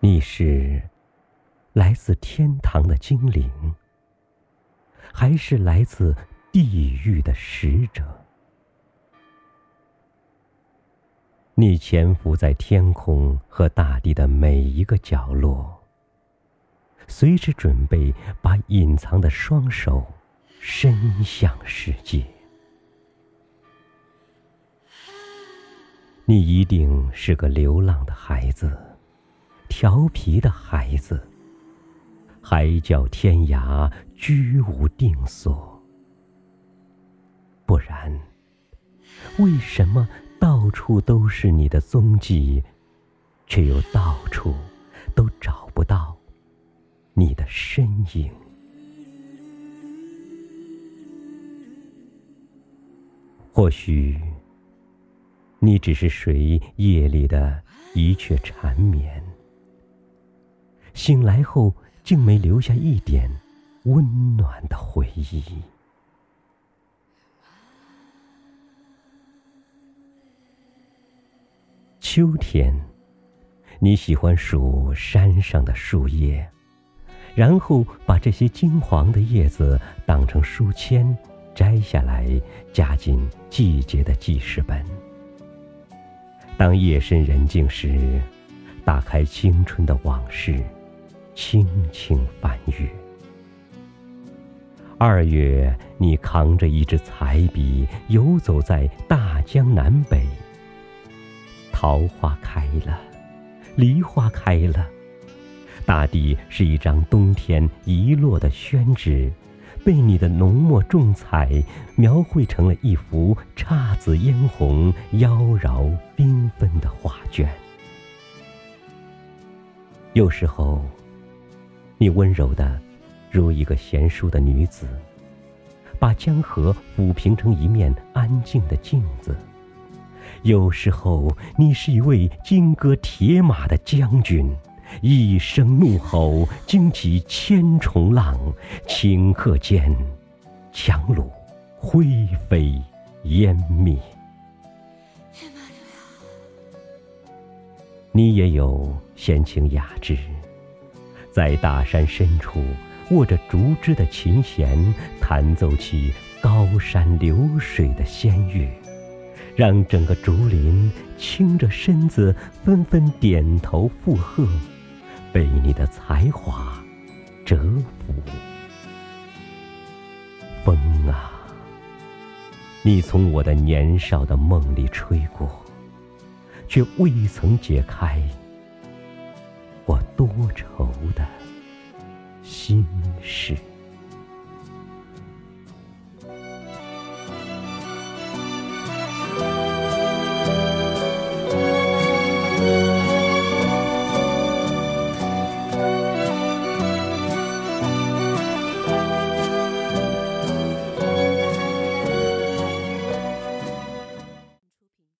你是来自天堂的精灵，还是来自地狱的使者？你潜伏在天空和大地的每一个角落，随时准备把隐藏的双手伸向世界。你一定是个流浪的孩子。调皮的孩子，海角天涯居无定所。不然，为什么到处都是你的踪迹，却又到处都找不到你的身影？或许，你只是谁夜里的一阙缠绵。醒来后，竟没留下一点温暖的回忆。秋天，你喜欢数山上的树叶，然后把这些金黄的叶子当成书签，摘下来夹进季节的记事本。当夜深人静时，打开青春的往事。轻轻翻阅。二月，你扛着一支彩笔，游走在大江南北。桃花开了，梨花开了，大地是一张冬天遗落的宣纸，被你的浓墨重彩描绘成了一幅姹紫嫣红、妖娆缤纷的画卷。有时候。你温柔的，如一个贤淑的女子，把江河抚平成一面安静的镜子。有时候，你是一位金戈铁马的将军，一声怒吼惊起千重浪，顷刻间，樯橹灰飞烟灭。你也有闲情雅致。在大山深处，握着竹枝的琴弦，弹奏起高山流水的仙乐，让整个竹林倾着身子，纷纷点头附和，被你的才华折服。风啊，你从我的年少的梦里吹过，却未曾解开。我多愁的心事。